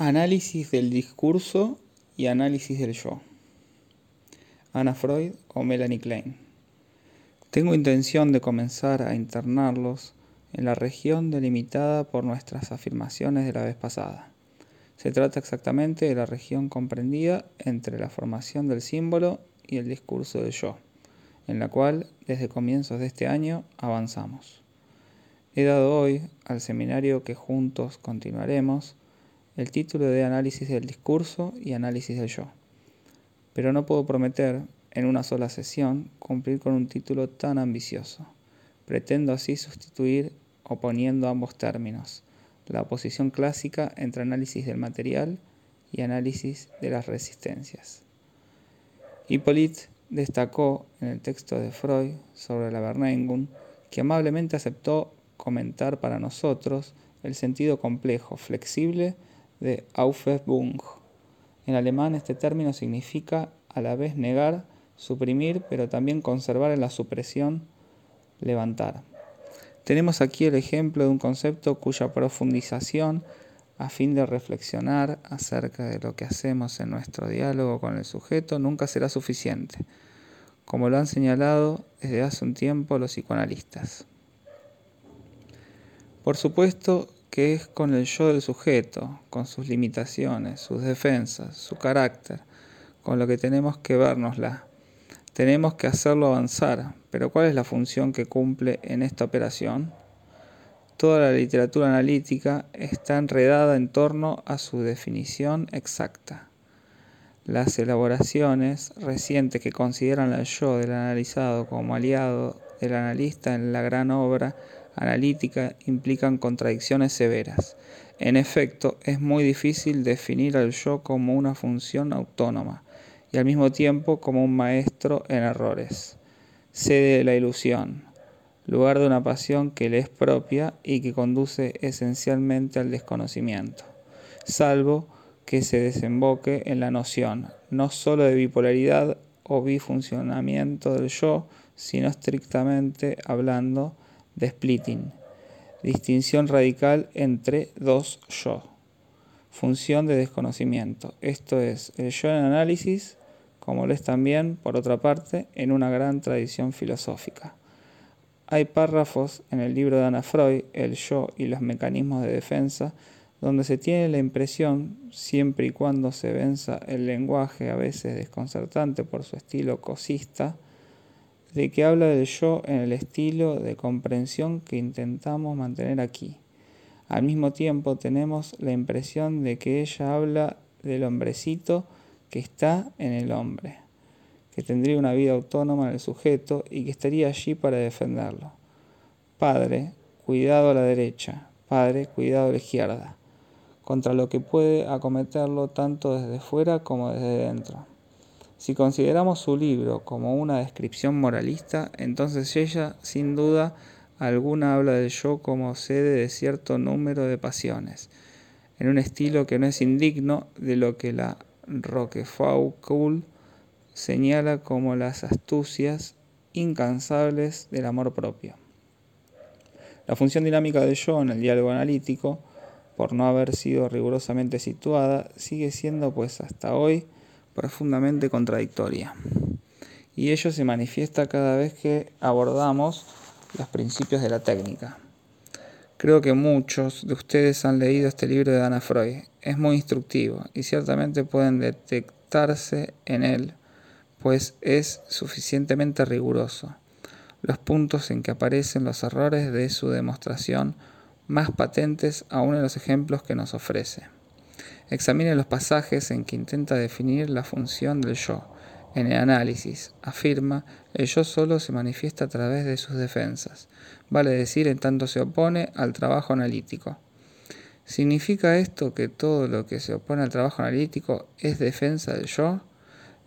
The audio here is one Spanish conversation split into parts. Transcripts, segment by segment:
Análisis del discurso y análisis del yo. Ana Freud o Melanie Klein. Tengo intención de comenzar a internarlos en la región delimitada por nuestras afirmaciones de la vez pasada. Se trata exactamente de la región comprendida entre la formación del símbolo y el discurso del yo, en la cual desde comienzos de este año avanzamos. He dado hoy al seminario que juntos continuaremos el título de análisis del discurso y análisis del yo. Pero no puedo prometer, en una sola sesión, cumplir con un título tan ambicioso. Pretendo así sustituir, oponiendo ambos términos, la oposición clásica entre análisis del material y análisis de las resistencias. Hippolyte destacó en el texto de Freud sobre la Verneingung que amablemente aceptó comentar para nosotros el sentido complejo, flexible de Aufhebung. En alemán este término significa a la vez negar, suprimir, pero también conservar en la supresión, levantar. Tenemos aquí el ejemplo de un concepto cuya profundización, a fin de reflexionar acerca de lo que hacemos en nuestro diálogo con el sujeto, nunca será suficiente, como lo han señalado desde hace un tiempo los psicoanalistas. Por supuesto, que es con el yo del sujeto, con sus limitaciones, sus defensas, su carácter, con lo que tenemos que vernosla. Tenemos que hacerlo avanzar, pero ¿cuál es la función que cumple en esta operación? Toda la literatura analítica está enredada en torno a su definición exacta. Las elaboraciones recientes que consideran al yo del analizado como aliado del analista en la gran obra analítica implican contradicciones severas. En efecto, es muy difícil definir al yo como una función autónoma y al mismo tiempo como un maestro en errores. Sede de la ilusión, lugar de una pasión que le es propia y que conduce esencialmente al desconocimiento, salvo que se desemboque en la noción no sólo de bipolaridad o bifuncionamiento del yo, sino estrictamente hablando de splitting, distinción radical entre dos yo, función de desconocimiento. Esto es el yo en análisis, como lo es también, por otra parte, en una gran tradición filosófica. Hay párrafos en el libro de Ana Freud, El yo y los mecanismos de defensa, donde se tiene la impresión, siempre y cuando se venza el lenguaje a veces desconcertante por su estilo cosista, de que habla del yo en el estilo de comprensión que intentamos mantener aquí. Al mismo tiempo tenemos la impresión de que ella habla del hombrecito que está en el hombre, que tendría una vida autónoma en el sujeto y que estaría allí para defenderlo. Padre, cuidado a la derecha, padre, cuidado a la izquierda, contra lo que puede acometerlo tanto desde fuera como desde dentro. Si consideramos su libro como una descripción moralista, entonces ella, sin duda alguna, habla del yo como sede de cierto número de pasiones, en un estilo que no es indigno de lo que la Roquefoucauld señala como las astucias incansables del amor propio. La función dinámica del yo en el diálogo analítico, por no haber sido rigurosamente situada, sigue siendo pues hasta hoy profundamente contradictoria. Y ello se manifiesta cada vez que abordamos los principios de la técnica. Creo que muchos de ustedes han leído este libro de Ana Freud. Es muy instructivo y ciertamente pueden detectarse en él, pues es suficientemente riguroso. Los puntos en que aparecen los errores de su demostración más patentes aún en los ejemplos que nos ofrece. Examine los pasajes en que intenta definir la función del yo. En el análisis, afirma, el yo solo se manifiesta a través de sus defensas, vale decir, en tanto se opone al trabajo analítico. ¿Significa esto que todo lo que se opone al trabajo analítico es defensa del yo?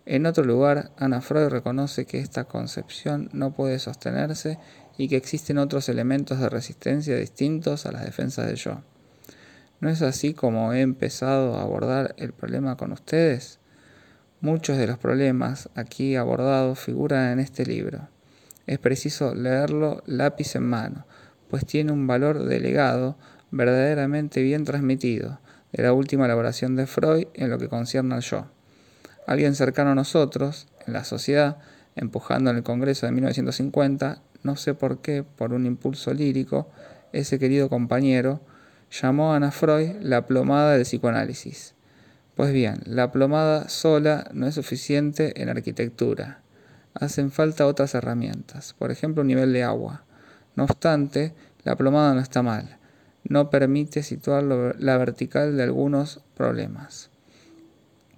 En otro lugar, Ana Freud reconoce que esta concepción no puede sostenerse y que existen otros elementos de resistencia distintos a las defensas del yo. ¿No es así como he empezado a abordar el problema con ustedes? Muchos de los problemas aquí abordados figuran en este libro. Es preciso leerlo lápiz en mano, pues tiene un valor delegado verdaderamente bien transmitido, de la última elaboración de Freud en lo que concierne al yo. Alguien cercano a nosotros, en la sociedad, empujando en el Congreso de 1950, no sé por qué, por un impulso lírico, ese querido compañero llamó a Ana Freud la plomada del psicoanálisis. Pues bien, la plomada sola no es suficiente en arquitectura. Hacen falta otras herramientas, por ejemplo un nivel de agua. No obstante, la plomada no está mal. No permite situar la vertical de algunos problemas.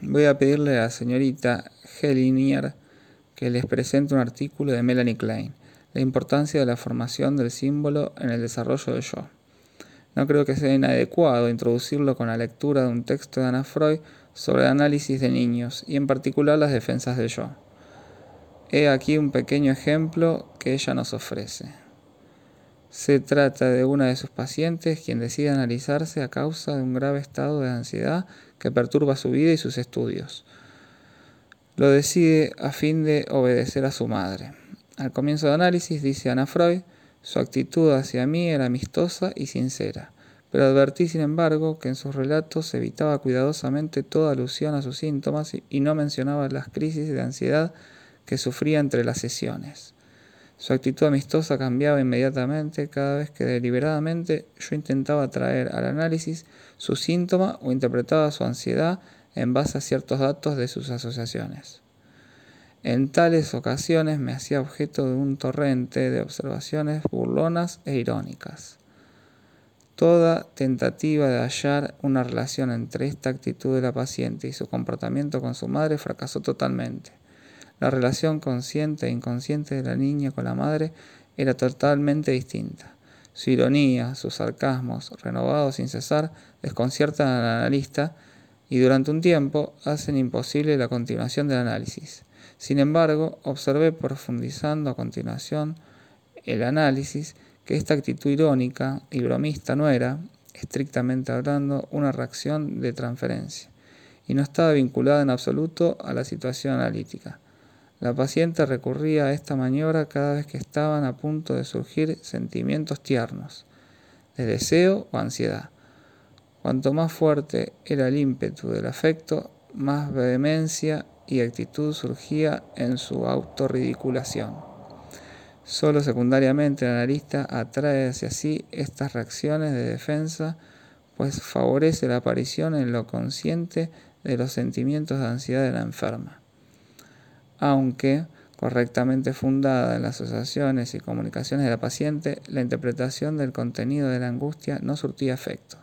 Voy a pedirle a la señorita Helinier que les presente un artículo de Melanie Klein, La importancia de la formación del símbolo en el desarrollo del yo. No creo que sea inadecuado introducirlo con la lectura de un texto de Ana Freud sobre el análisis de niños y en particular las defensas del yo. He aquí un pequeño ejemplo que ella nos ofrece. Se trata de una de sus pacientes quien decide analizarse a causa de un grave estado de ansiedad que perturba su vida y sus estudios. Lo decide a fin de obedecer a su madre. Al comienzo del análisis, dice Ana Freud, su actitud hacia mí era amistosa y sincera, pero advertí, sin embargo, que en sus relatos evitaba cuidadosamente toda alusión a sus síntomas y no mencionaba las crisis de ansiedad que sufría entre las sesiones. Su actitud amistosa cambiaba inmediatamente cada vez que deliberadamente yo intentaba traer al análisis su síntoma o interpretaba su ansiedad en base a ciertos datos de sus asociaciones. En tales ocasiones me hacía objeto de un torrente de observaciones burlonas e irónicas. Toda tentativa de hallar una relación entre esta actitud de la paciente y su comportamiento con su madre fracasó totalmente. La relación consciente e inconsciente de la niña con la madre era totalmente distinta. Su ironía, sus sarcasmos, renovados sin cesar, desconciertan al analista y durante un tiempo hacen imposible la continuación del análisis. Sin embargo, observé profundizando a continuación el análisis que esta actitud irónica y bromista no era, estrictamente hablando, una reacción de transferencia, y no estaba vinculada en absoluto a la situación analítica. La paciente recurría a esta maniobra cada vez que estaban a punto de surgir sentimientos tiernos, de deseo o ansiedad. Cuanto más fuerte era el ímpetu del afecto, más vehemencia y actitud surgía en su autorridiculación. Solo secundariamente el analista atrae hacia sí estas reacciones de defensa, pues favorece la aparición en lo consciente de los sentimientos de ansiedad de la enferma aunque correctamente fundada en las asociaciones y comunicaciones de la paciente, la interpretación del contenido de la angustia no surtía efecto,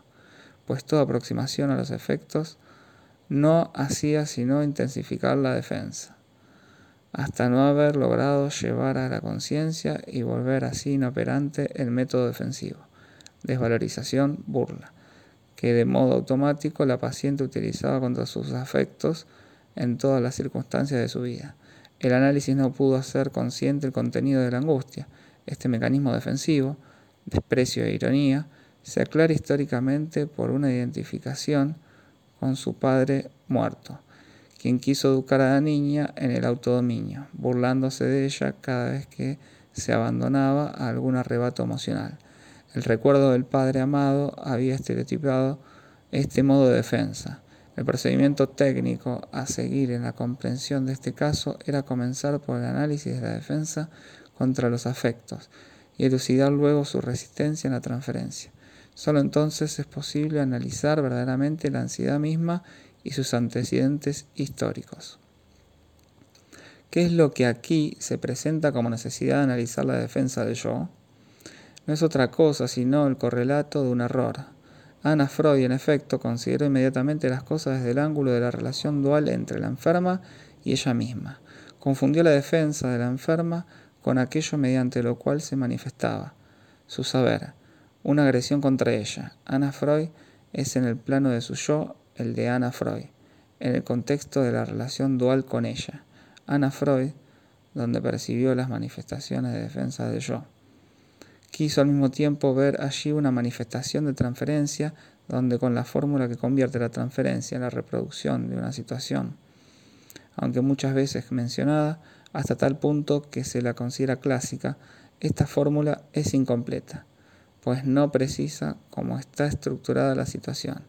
pues toda aproximación a los efectos no hacía sino intensificar la defensa, hasta no haber logrado llevar a la conciencia y volver así inoperante el método defensivo, desvalorización, burla, que de modo automático la paciente utilizaba contra sus afectos en todas las circunstancias de su vida el análisis no pudo hacer consciente el contenido de la angustia. Este mecanismo defensivo, desprecio e ironía, se aclara históricamente por una identificación con su padre muerto, quien quiso educar a la niña en el autodominio, burlándose de ella cada vez que se abandonaba a algún arrebato emocional. El recuerdo del padre amado había estereotipado este modo de defensa. El procedimiento técnico a seguir en la comprensión de este caso era comenzar por el análisis de la defensa contra los afectos y elucidar luego su resistencia en la transferencia. Solo entonces es posible analizar verdaderamente la ansiedad misma y sus antecedentes históricos. ¿Qué es lo que aquí se presenta como necesidad de analizar la defensa del yo? No es otra cosa sino el correlato de un error, Ana Freud, en efecto, consideró inmediatamente las cosas desde el ángulo de la relación dual entre la enferma y ella misma. Confundió la defensa de la enferma con aquello mediante lo cual se manifestaba su saber, una agresión contra ella. Ana Freud es en el plano de su yo el de Ana Freud, en el contexto de la relación dual con ella. Ana Freud, donde percibió las manifestaciones de defensa del yo quiso al mismo tiempo ver allí una manifestación de transferencia donde con la fórmula que convierte la transferencia en la reproducción de una situación, aunque muchas veces mencionada, hasta tal punto que se la considera clásica, esta fórmula es incompleta, pues no precisa cómo está estructurada la situación.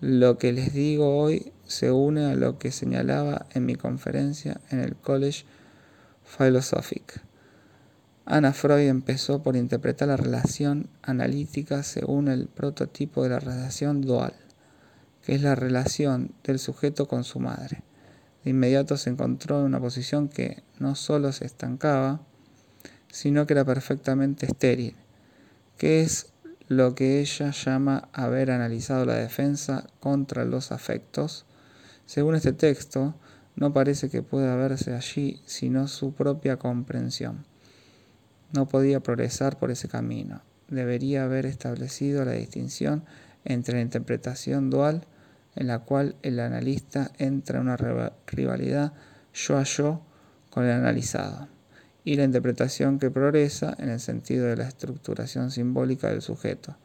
Lo que les digo hoy se une a lo que señalaba en mi conferencia en el College Philosophic. Anna Freud empezó por interpretar la relación analítica según el prototipo de la relación dual, que es la relación del sujeto con su madre. De inmediato se encontró en una posición que no solo se estancaba, sino que era perfectamente estéril, que es lo que ella llama haber analizado la defensa contra los afectos. Según este texto, no parece que pueda verse allí sino su propia comprensión. No podía progresar por ese camino. Debería haber establecido la distinción entre la interpretación dual, en la cual el analista entra en una rivalidad yo a yo con el analizado y la interpretación que progresa en el sentido de la estructuración simbólica del sujeto,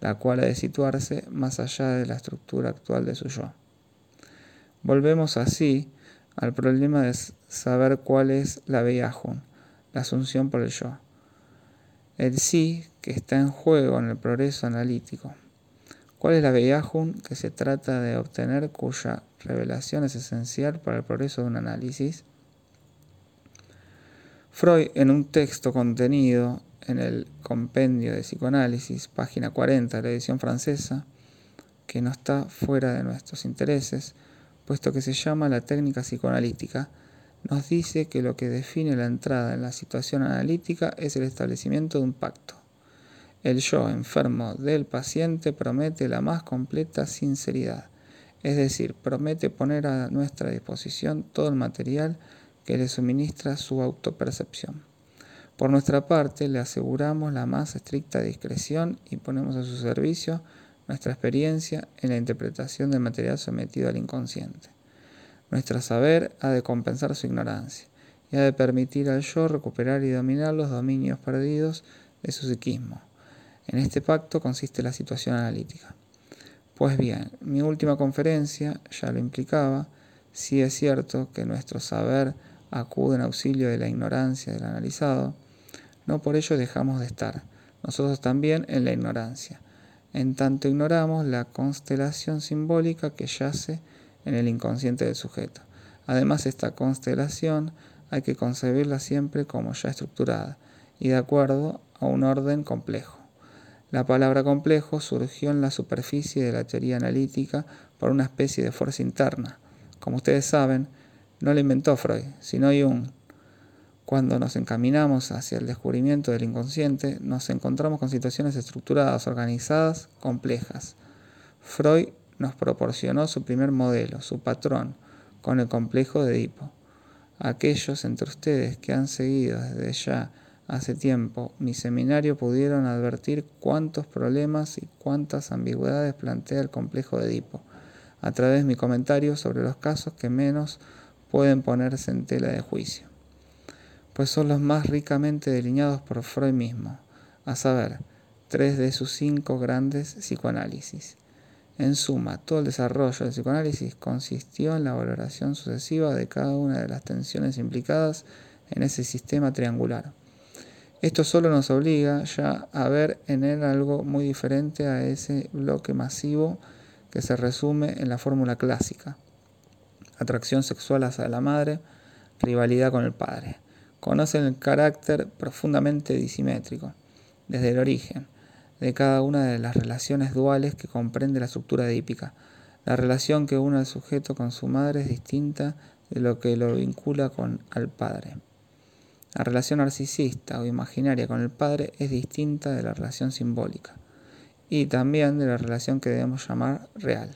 la cual ha de situarse más allá de la estructura actual de su yo. Volvemos así al problema de saber cuál es la Beyahun, la asunción por el yo. El sí que está en juego en el progreso analítico. ¿Cuál es la Beyahun que se trata de obtener cuya revelación es esencial para el progreso de un análisis? Freud, en un texto contenido en el Compendio de Psicoanálisis, página 40 de la edición francesa, que no está fuera de nuestros intereses, puesto que se llama la técnica psicoanalítica, nos dice que lo que define la entrada en la situación analítica es el establecimiento de un pacto. El yo enfermo del paciente promete la más completa sinceridad, es decir, promete poner a nuestra disposición todo el material que le suministra su autopercepción. Por nuestra parte, le aseguramos la más estricta discreción y ponemos a su servicio nuestra experiencia en la interpretación del material sometido al inconsciente. Nuestro saber ha de compensar su ignorancia y ha de permitir al yo recuperar y dominar los dominios perdidos de su psiquismo. En este pacto consiste la situación analítica. Pues bien, mi última conferencia ya lo implicaba, si es cierto que nuestro saber acude en auxilio de la ignorancia del analizado, no por ello dejamos de estar, nosotros también en la ignorancia, en tanto ignoramos la constelación simbólica que yace en el inconsciente del sujeto. Además, esta constelación hay que concebirla siempre como ya estructurada y de acuerdo a un orden complejo. La palabra complejo surgió en la superficie de la teoría analítica por una especie de fuerza interna. Como ustedes saben, no lo inventó Freud, sino Jung. Cuando nos encaminamos hacia el descubrimiento del inconsciente, nos encontramos con situaciones estructuradas, organizadas, complejas. Freud nos proporcionó su primer modelo, su patrón, con el complejo de Edipo. Aquellos entre ustedes que han seguido desde ya hace tiempo mi seminario pudieron advertir cuántos problemas y cuántas ambigüedades plantea el complejo de Edipo, a través de mi comentario sobre los casos que menos pueden ponerse en tela de juicio, pues son los más ricamente delineados por Freud mismo, a saber, tres de sus cinco grandes psicoanálisis. En suma, todo el desarrollo del psicoanálisis consistió en la valoración sucesiva de cada una de las tensiones implicadas en ese sistema triangular. Esto solo nos obliga ya a ver en él algo muy diferente a ese bloque masivo que se resume en la fórmula clásica atracción sexual hacia la madre, rivalidad con el padre. Conocen el carácter profundamente disimétrico, desde el origen, de cada una de las relaciones duales que comprende la estructura edípica. La relación que une al sujeto con su madre es distinta de lo que lo vincula con al padre. La relación narcisista o imaginaria con el padre es distinta de la relación simbólica y también de la relación que debemos llamar real,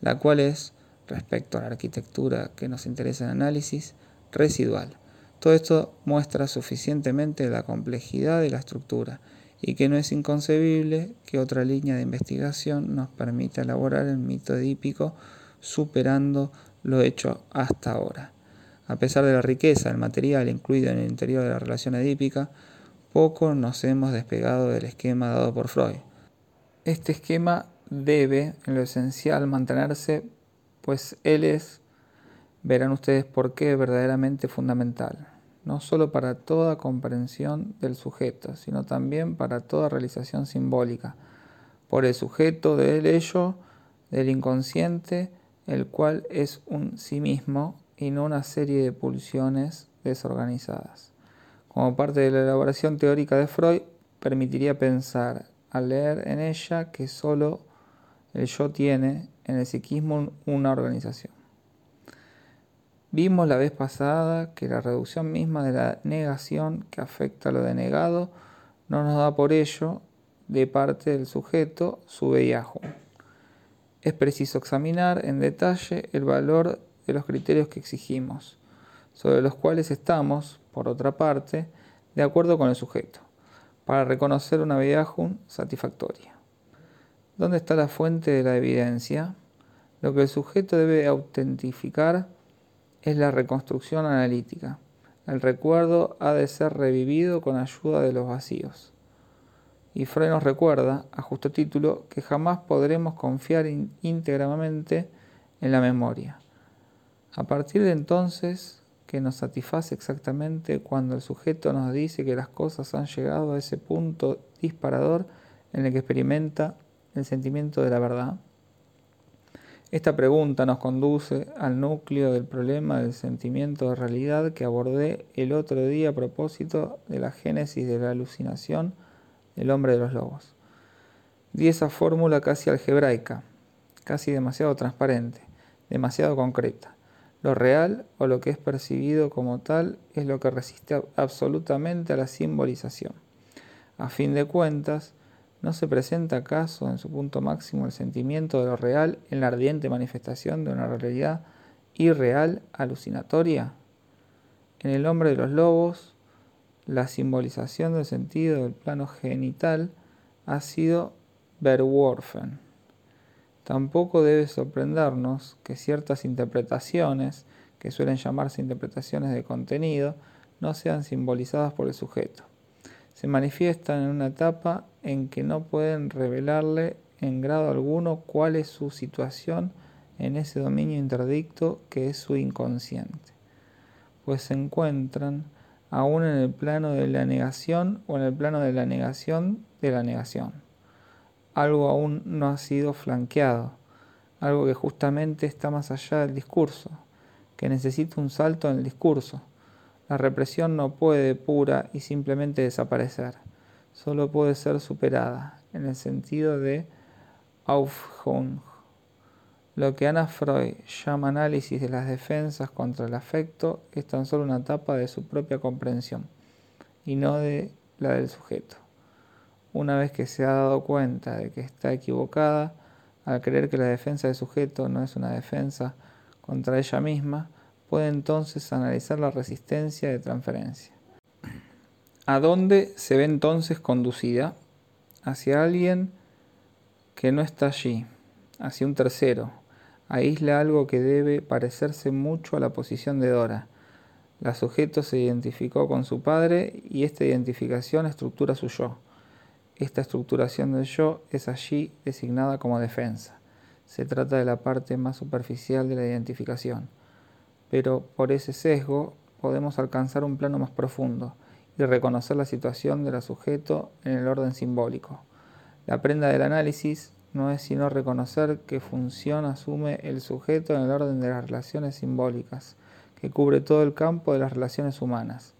la cual es respecto a la arquitectura que nos interesa en análisis, residual. Todo esto muestra suficientemente la complejidad de la estructura y que no es inconcebible que otra línea de investigación nos permita elaborar el mito edípico superando lo hecho hasta ahora. A pesar de la riqueza del material incluido en el interior de la relación edípica, poco nos hemos despegado del esquema dado por Freud. Este esquema debe, en lo esencial, mantenerse pues Él es, verán ustedes por qué, verdaderamente fundamental, no solo para toda comprensión del sujeto, sino también para toda realización simbólica. Por el sujeto del ello del inconsciente, el cual es un sí mismo y no una serie de pulsiones desorganizadas. Como parte de la elaboración teórica de Freud, permitiría pensar al leer en ella que solo el yo tiene en el psiquismo una organización. Vimos la vez pasada que la reducción misma de la negación que afecta a lo denegado no nos da por ello, de parte del sujeto, su vellajo. Es preciso examinar en detalle el valor de los criterios que exigimos, sobre los cuales estamos, por otra parte, de acuerdo con el sujeto, para reconocer una viajum satisfactoria. ¿Dónde está la fuente de la evidencia? Lo que el sujeto debe autentificar es la reconstrucción analítica. El recuerdo ha de ser revivido con ayuda de los vacíos. Y Freud nos recuerda, a justo título, que jamás podremos confiar íntegramente en la memoria. A partir de entonces, que nos satisface exactamente cuando el sujeto nos dice que las cosas han llegado a ese punto disparador en el que experimenta el sentimiento de la verdad. Esta pregunta nos conduce al núcleo del problema del sentimiento de realidad que abordé el otro día a propósito de la génesis de la alucinación del hombre de los lobos. Di esa fórmula casi algebraica, casi demasiado transparente, demasiado concreta. Lo real o lo que es percibido como tal es lo que resiste absolutamente a la simbolización. A fin de cuentas, ¿No se presenta acaso en su punto máximo el sentimiento de lo real en la ardiente manifestación de una realidad irreal, alucinatoria? En el hombre de los lobos, la simbolización del sentido del plano genital ha sido verworfen. Tampoco debe sorprendernos que ciertas interpretaciones, que suelen llamarse interpretaciones de contenido, no sean simbolizadas por el sujeto se manifiestan en una etapa en que no pueden revelarle en grado alguno cuál es su situación en ese dominio interdicto que es su inconsciente, pues se encuentran aún en el plano de la negación o en el plano de la negación de la negación. Algo aún no ha sido flanqueado, algo que justamente está más allá del discurso, que necesita un salto en el discurso, la represión no puede pura y simplemente desaparecer, solo puede ser superada, en el sentido de Aufhung. Lo que Anna Freud llama análisis de las defensas contra el afecto es tan solo una etapa de su propia comprensión y no de la del sujeto. Una vez que se ha dado cuenta de que está equivocada, al creer que la defensa del sujeto no es una defensa contra ella misma, puede entonces analizar la resistencia de transferencia. ¿A dónde se ve entonces conducida? Hacia alguien que no está allí, hacia un tercero. Aísla algo que debe parecerse mucho a la posición de Dora. La sujeto se identificó con su padre y esta identificación estructura su yo. Esta estructuración del yo es allí designada como defensa. Se trata de la parte más superficial de la identificación pero por ese sesgo podemos alcanzar un plano más profundo y reconocer la situación del sujeto en el orden simbólico. La prenda del análisis no es sino reconocer qué función asume el sujeto en el orden de las relaciones simbólicas, que cubre todo el campo de las relaciones humanas,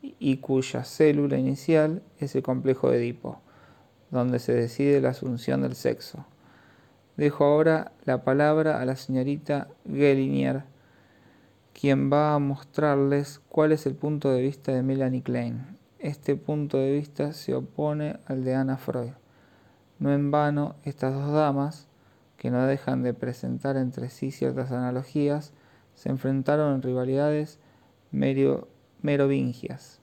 y cuya célula inicial es el complejo de Edipo, donde se decide la asunción del sexo. Dejo ahora la palabra a la señorita Gelinier quien va a mostrarles cuál es el punto de vista de Melanie Klein. Este punto de vista se opone al de Anna Freud. No en vano, estas dos damas, que no dejan de presentar entre sí ciertas analogías, se enfrentaron en rivalidades merovingias.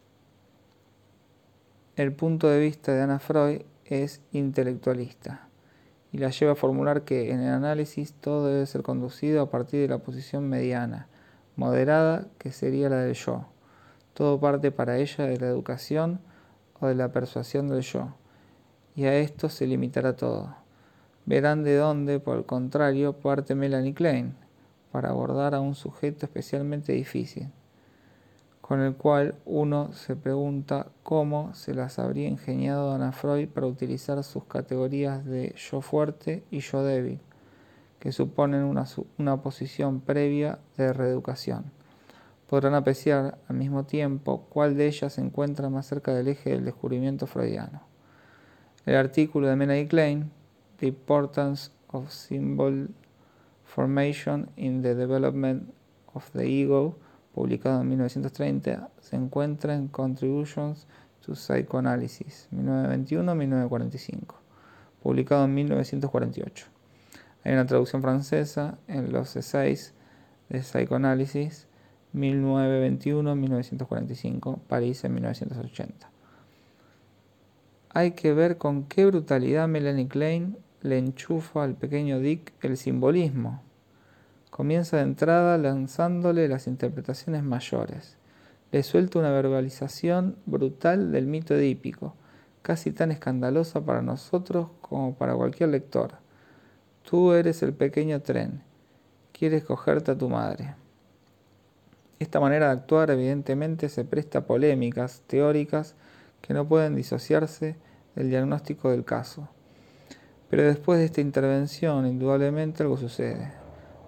El punto de vista de Anna Freud es intelectualista y la lleva a formular que en el análisis todo debe ser conducido a partir de la posición mediana, moderada que sería la del yo. Todo parte para ella de la educación o de la persuasión del yo, y a esto se limitará todo. Verán de dónde, por el contrario, parte Melanie Klein, para abordar a un sujeto especialmente difícil, con el cual uno se pregunta cómo se las habría ingeniado Ana Freud para utilizar sus categorías de yo fuerte y yo débil, que suponen una, una posición previa de reeducación. Podrán apreciar al mismo tiempo cuál de ellas se encuentra más cerca del eje del descubrimiento freudiano. El artículo de Menai Klein, The Importance of Symbol Formation in the Development of the Ego, publicado en 1930, se encuentra en Contributions to Psychoanalysis, 1921-1945, publicado en 1948. Hay una traducción francesa en los essays de Psychoanalysis, 1921-1945, París en 1980. Hay que ver con qué brutalidad Melanie Klein le enchufa al pequeño Dick el simbolismo. Comienza de entrada lanzándole las interpretaciones mayores. Le suelta una verbalización brutal del mito edípico, casi tan escandalosa para nosotros como para cualquier lector. Tú eres el pequeño tren, quieres cogerte a tu madre. Esta manera de actuar evidentemente se presta a polémicas teóricas que no pueden disociarse del diagnóstico del caso. Pero después de esta intervención, indudablemente algo sucede.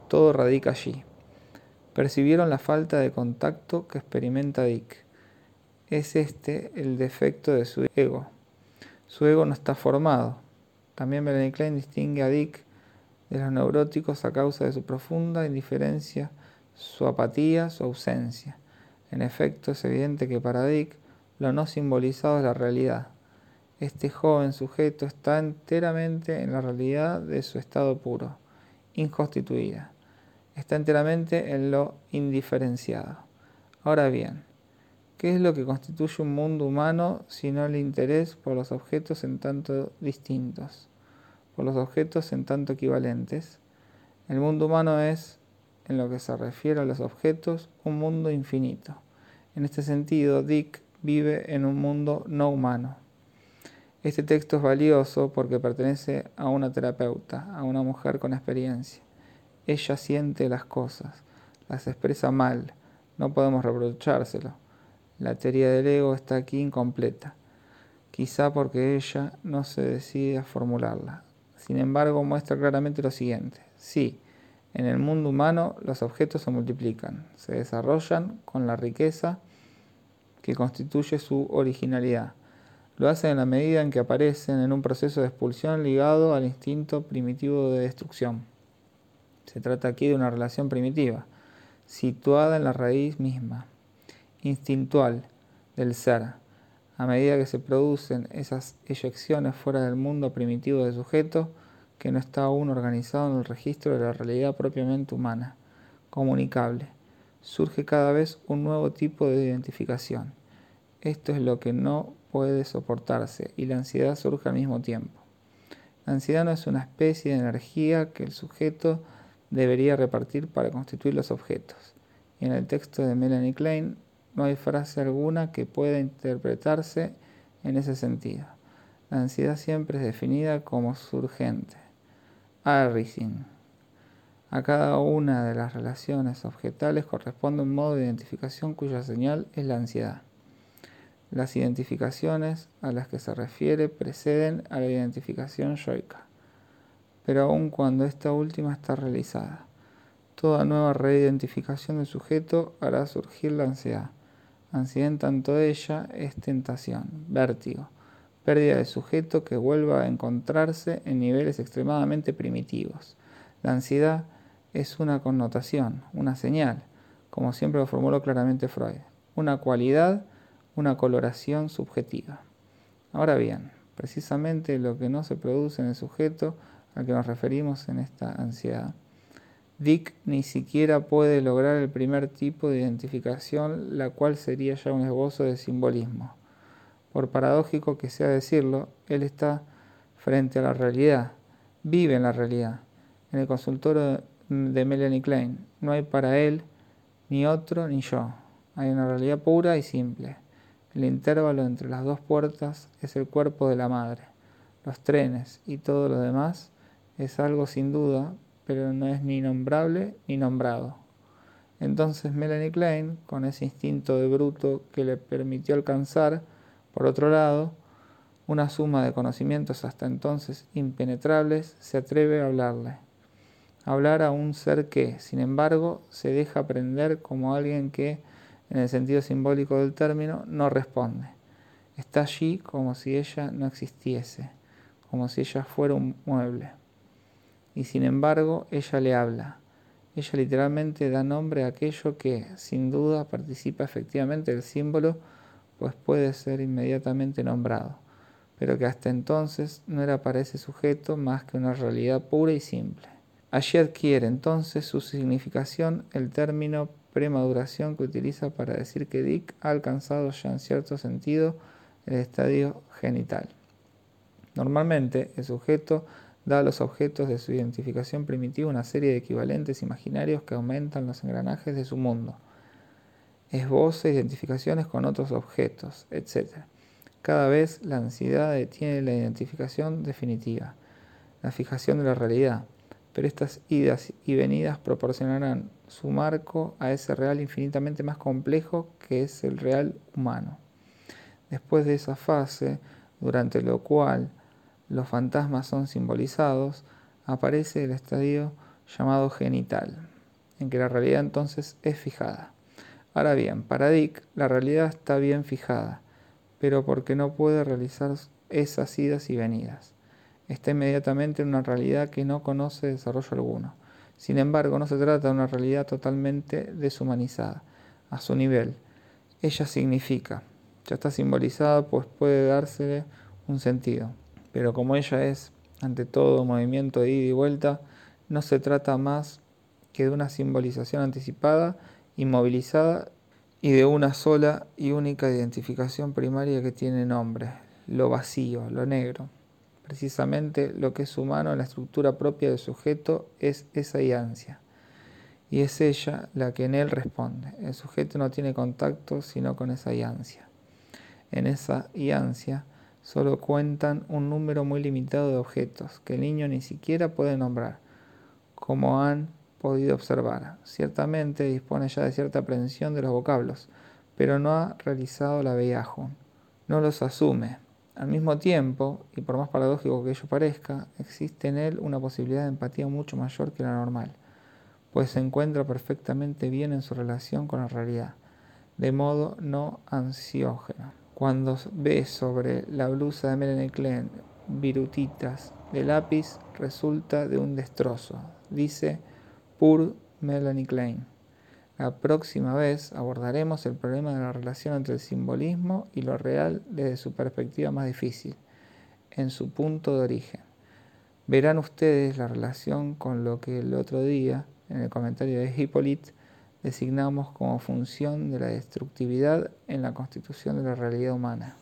Todo radica allí. Percibieron la falta de contacto que experimenta Dick. Es este el defecto de su ego. Su ego no está formado. También Melanie Klein distingue a Dick de los neuróticos a causa de su profunda indiferencia, su apatía, su ausencia. En efecto, es evidente que para Dick lo no simbolizado es la realidad. Este joven sujeto está enteramente en la realidad de su estado puro, inconstituida. Está enteramente en lo indiferenciado. Ahora bien, ¿qué es lo que constituye un mundo humano sino el interés por los objetos en tanto distintos, los objetos en tanto equivalentes? El mundo humano es, en lo que se refiere a los objetos, un mundo infinito. En este sentido, Dick vive en un mundo no humano. Este texto es valioso porque pertenece a una terapeuta, a una mujer con experiencia. Ella siente las cosas, las expresa mal, no podemos reprochárselo. La teoría del ego está aquí incompleta, quizá porque ella no se decide a formularla. Sin embargo, muestra claramente lo siguiente. Sí, en el mundo humano los objetos se multiplican, se desarrollan con la riqueza que constituye su originalidad. Lo hacen en la medida en que aparecen en un proceso de expulsión ligado al instinto primitivo de destrucción. Se trata aquí de una relación primitiva, situada en la raíz misma, instintual del ser. A medida que se producen esas eyecciones fuera del mundo primitivo del sujeto, que no está aún organizado en el registro de la realidad propiamente humana, comunicable, surge cada vez un nuevo tipo de identificación. Esto es lo que no puede soportarse y la ansiedad surge al mismo tiempo. La ansiedad no es una especie de energía que el sujeto debería repartir para constituir los objetos. Y en el texto de Melanie Klein no hay frase alguna que pueda interpretarse en ese sentido. La ansiedad siempre es definida como surgente. Arrising. A cada una de las relaciones objetales corresponde un modo de identificación cuya señal es la ansiedad. Las identificaciones a las que se refiere preceden a la identificación yoica, pero aun cuando esta última está realizada, toda nueva reidentificación del sujeto hará surgir la ansiedad. Ansiedad en tanto ella es tentación, vértigo, pérdida de sujeto que vuelva a encontrarse en niveles extremadamente primitivos. La ansiedad es una connotación, una señal, como siempre lo formuló claramente Freud, una cualidad, una coloración subjetiva. Ahora bien, precisamente lo que no se produce en el sujeto al que nos referimos en esta ansiedad. Dick ni siquiera puede lograr el primer tipo de identificación, la cual sería ya un esbozo de simbolismo. Por paradójico que sea decirlo, él está frente a la realidad, vive en la realidad. En el consultorio de Melanie Klein no hay para él ni otro ni yo. Hay una realidad pura y simple. El intervalo entre las dos puertas es el cuerpo de la madre. Los trenes y todo lo demás es algo sin duda, pero no es ni nombrable ni nombrado. Entonces Melanie Klein, con ese instinto de bruto que le permitió alcanzar, por otro lado, una suma de conocimientos hasta entonces impenetrables, se atreve a hablarle. hablar a un ser que, sin embargo, se deja aprender como alguien que, en el sentido simbólico del término, no responde. Está allí como si ella no existiese, como si ella fuera un mueble. Y sin embargo, ella le habla. Ella literalmente da nombre a aquello que, sin duda, participa efectivamente del símbolo, pues puede ser inmediatamente nombrado, pero que hasta entonces no era para ese sujeto más que una realidad pura y simple. Allí adquiere entonces su significación el término premaduración que utiliza para decir que Dick ha alcanzado ya en cierto sentido el estadio genital. Normalmente el sujeto da a los objetos de su identificación primitiva una serie de equivalentes imaginarios que aumentan los engranajes de su mundo. Esboza identificaciones con otros objetos, etc. Cada vez la ansiedad detiene la identificación definitiva, la fijación de la realidad, pero estas idas y venidas proporcionarán su marco a ese real infinitamente más complejo que es el real humano. Después de esa fase, durante lo cual los fantasmas son simbolizados, aparece el estadio llamado genital, en que la realidad entonces es fijada. Ahora bien, para Dick la realidad está bien fijada, pero porque no puede realizar esas idas y venidas está inmediatamente en una realidad que no conoce desarrollo alguno. Sin embargo, no se trata de una realidad totalmente deshumanizada, a su nivel. Ella significa, ya está simbolizada, pues puede dársele un sentido. Pero como ella es, ante todo, movimiento de ida y vuelta, no se trata más que de una simbolización anticipada, inmovilizada y de una sola y única identificación primaria que tiene nombre, lo vacío, lo negro. Precisamente lo que es humano en la estructura propia del sujeto es esa iancia. Y es ella la que en él responde. El sujeto no tiene contacto sino con esa iancia. En esa iancia solo cuentan un número muy limitado de objetos que el niño ni siquiera puede nombrar, como han podido observar. Ciertamente dispone ya de cierta aprehensión de los vocablos, pero no ha realizado la aún. No los asume, al mismo tiempo, y por más paradójico que ello parezca, existe en él una posibilidad de empatía mucho mayor que la normal, pues se encuentra perfectamente bien en su relación con la realidad, de modo no ansiógeno. Cuando ve sobre la blusa de Melanie Klein virutitas de lápiz, resulta de un destrozo. Dice Pur Melanie Klein. La próxima vez abordaremos el problema de la relación entre el simbolismo y lo real desde su perspectiva más difícil, en su punto de origen. Verán ustedes la relación con lo que el otro día, en el comentario de Hippolyte, designamos como función de la destructividad en la constitución de la realidad humana.